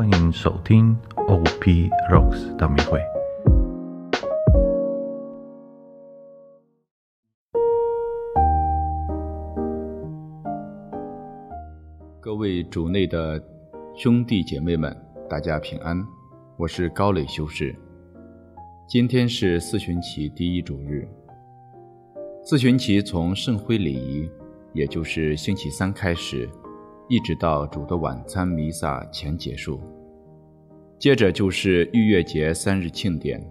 欢迎收听 OP Rocks 大迷会。各位主内的兄弟姐妹们，大家平安，我是高磊修士。今天是四旬期第一主日。四旬期从圣灰礼仪，也就是星期三开始，一直到主的晚餐弥撒前结束。接着就是逾越节三日庆典，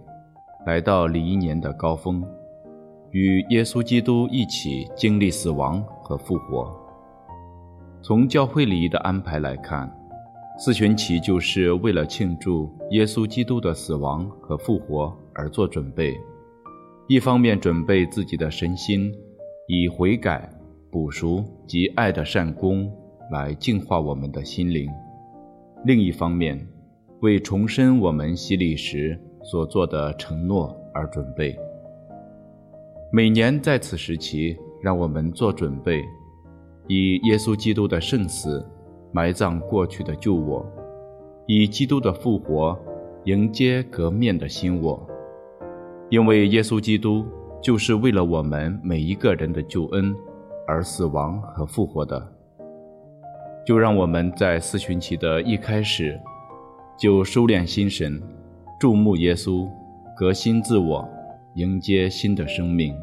来到礼仪年的高峰，与耶稣基督一起经历死亡和复活。从教会礼仪的安排来看，四旬期就是为了庆祝耶稣基督的死亡和复活而做准备。一方面准备自己的身心，以悔改、补赎及爱的善功来净化我们的心灵；另一方面，为重申我们洗礼时所做的承诺而准备。每年在此时期，让我们做准备。以耶稣基督的圣死埋葬过去的旧我，以基督的复活迎接革面的新我。因为耶稣基督就是为了我们每一个人的救恩而死亡和复活的。就让我们在四旬期的一开始，就收敛心神，注目耶稣，革新自我，迎接新的生命。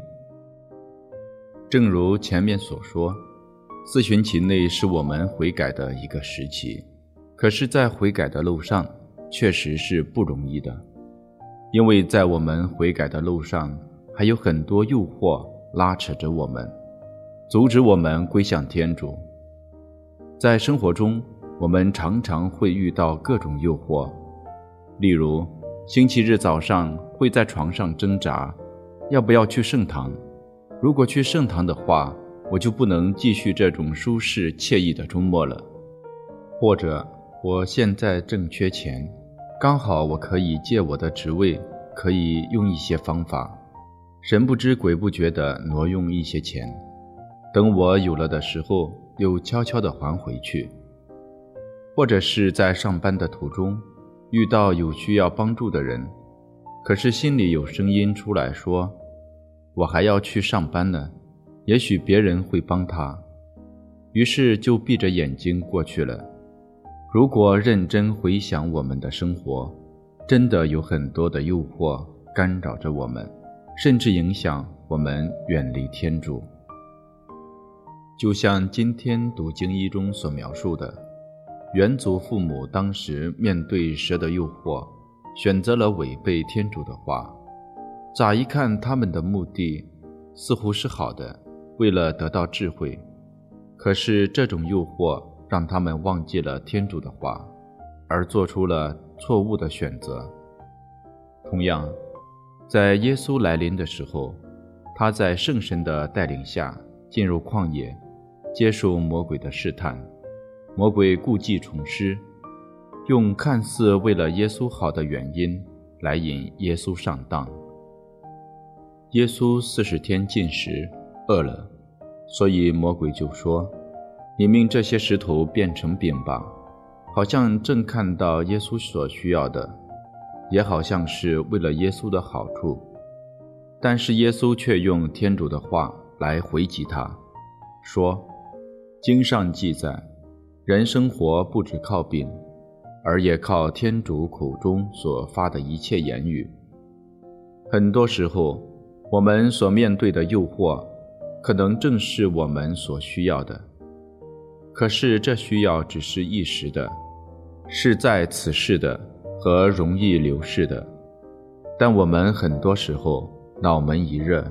正如前面所说。四旬期内是我们悔改的一个时期，可是，在悔改的路上，确实是不容易的，因为在我们悔改的路上，还有很多诱惑拉扯着我们，阻止我们归向天主。在生活中，我们常常会遇到各种诱惑，例如，星期日早上会在床上挣扎，要不要去圣堂？如果去圣堂的话，我就不能继续这种舒适惬意的周末了，或者我现在正缺钱，刚好我可以借我的职位，可以用一些方法，神不知鬼不觉地挪用一些钱，等我有了的时候，又悄悄地还回去。或者是在上班的途中，遇到有需要帮助的人，可是心里有声音出来说：“我还要去上班呢。”也许别人会帮他，于是就闭着眼睛过去了。如果认真回想我们的生活，真的有很多的诱惑干扰着我们，甚至影响我们远离天主。就像今天读经一中所描述的，元祖父母当时面对蛇的诱惑，选择了违背天主的话。乍一看，他们的目的似乎是好的。为了得到智慧，可是这种诱惑让他们忘记了天主的话，而做出了错误的选择。同样，在耶稣来临的时候，他在圣神的带领下进入旷野，接受魔鬼的试探。魔鬼故技重施，用看似为了耶稣好的原因来引耶稣上当。耶稣四十天禁食。饿了，所以魔鬼就说：“你命这些石头变成饼吧。”好像正看到耶稣所需要的，也好像是为了耶稣的好处。但是耶稣却用天主的话来回击他，说：“经上记载，人生活不只靠饼，而也靠天主口中所发的一切言语。”很多时候，我们所面对的诱惑。可能正是我们所需要的，可是这需要只是一时的，是在此世的和容易流逝的。但我们很多时候脑门一热，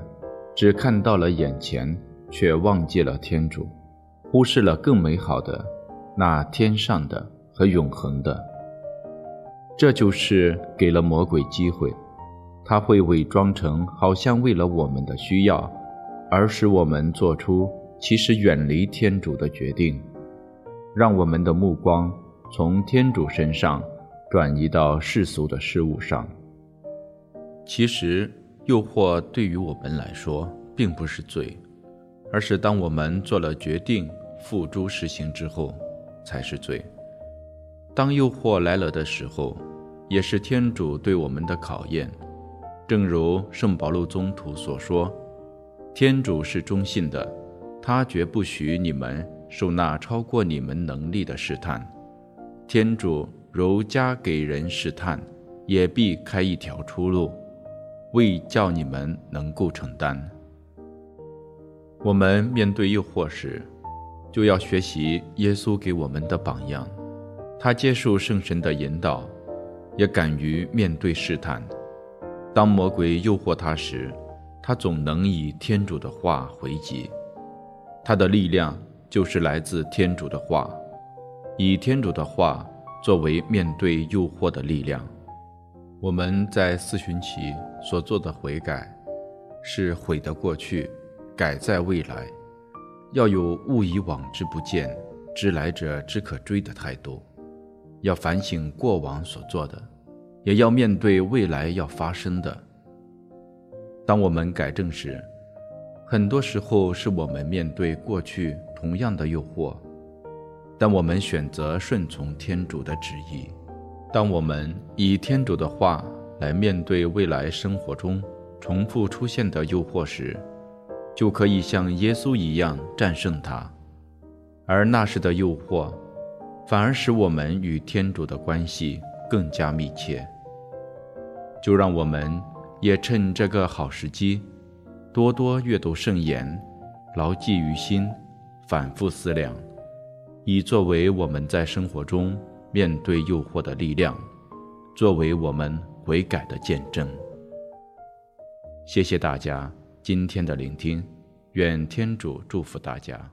只看到了眼前，却忘记了天主，忽视了更美好的那天上的和永恒的。这就是给了魔鬼机会，他会伪装成好像为了我们的需要。而使我们做出其实远离天主的决定，让我们的目光从天主身上转移到世俗的事物上。其实，诱惑对于我们来说并不是罪，而是当我们做了决定付诸实行之后，才是罪。当诱惑来了的时候，也是天主对我们的考验。正如圣保禄宗徒所说：“天主是忠信的，他绝不许你们受那超过你们能力的试探。天主如加给人试探，也必开一条出路，为叫你们能够承担。”我们面对诱惑时，就要学习耶稣给我们的榜样。他接受圣神的引导，也敢于面对试探。当魔鬼诱惑他时，他总能以天主的话回击。他的力量就是来自天主的话，以天主的话作为面对诱惑的力量。我们在四旬期所做的悔改，是悔的过去，改在未来。要有勿以往之不谏，知来者之可追的态度。要反省过往所做的。也要面对未来要发生的。当我们改正时，很多时候是我们面对过去同样的诱惑，但我们选择顺从天主的旨意。当我们以天主的话来面对未来生活中重复出现的诱惑时，就可以像耶稣一样战胜它。而那时的诱惑，反而使我们与天主的关系更加密切。就让我们也趁这个好时机，多多阅读圣言，牢记于心，反复思量，以作为我们在生活中面对诱惑的力量，作为我们悔改的见证。谢谢大家今天的聆听，愿天主祝福大家。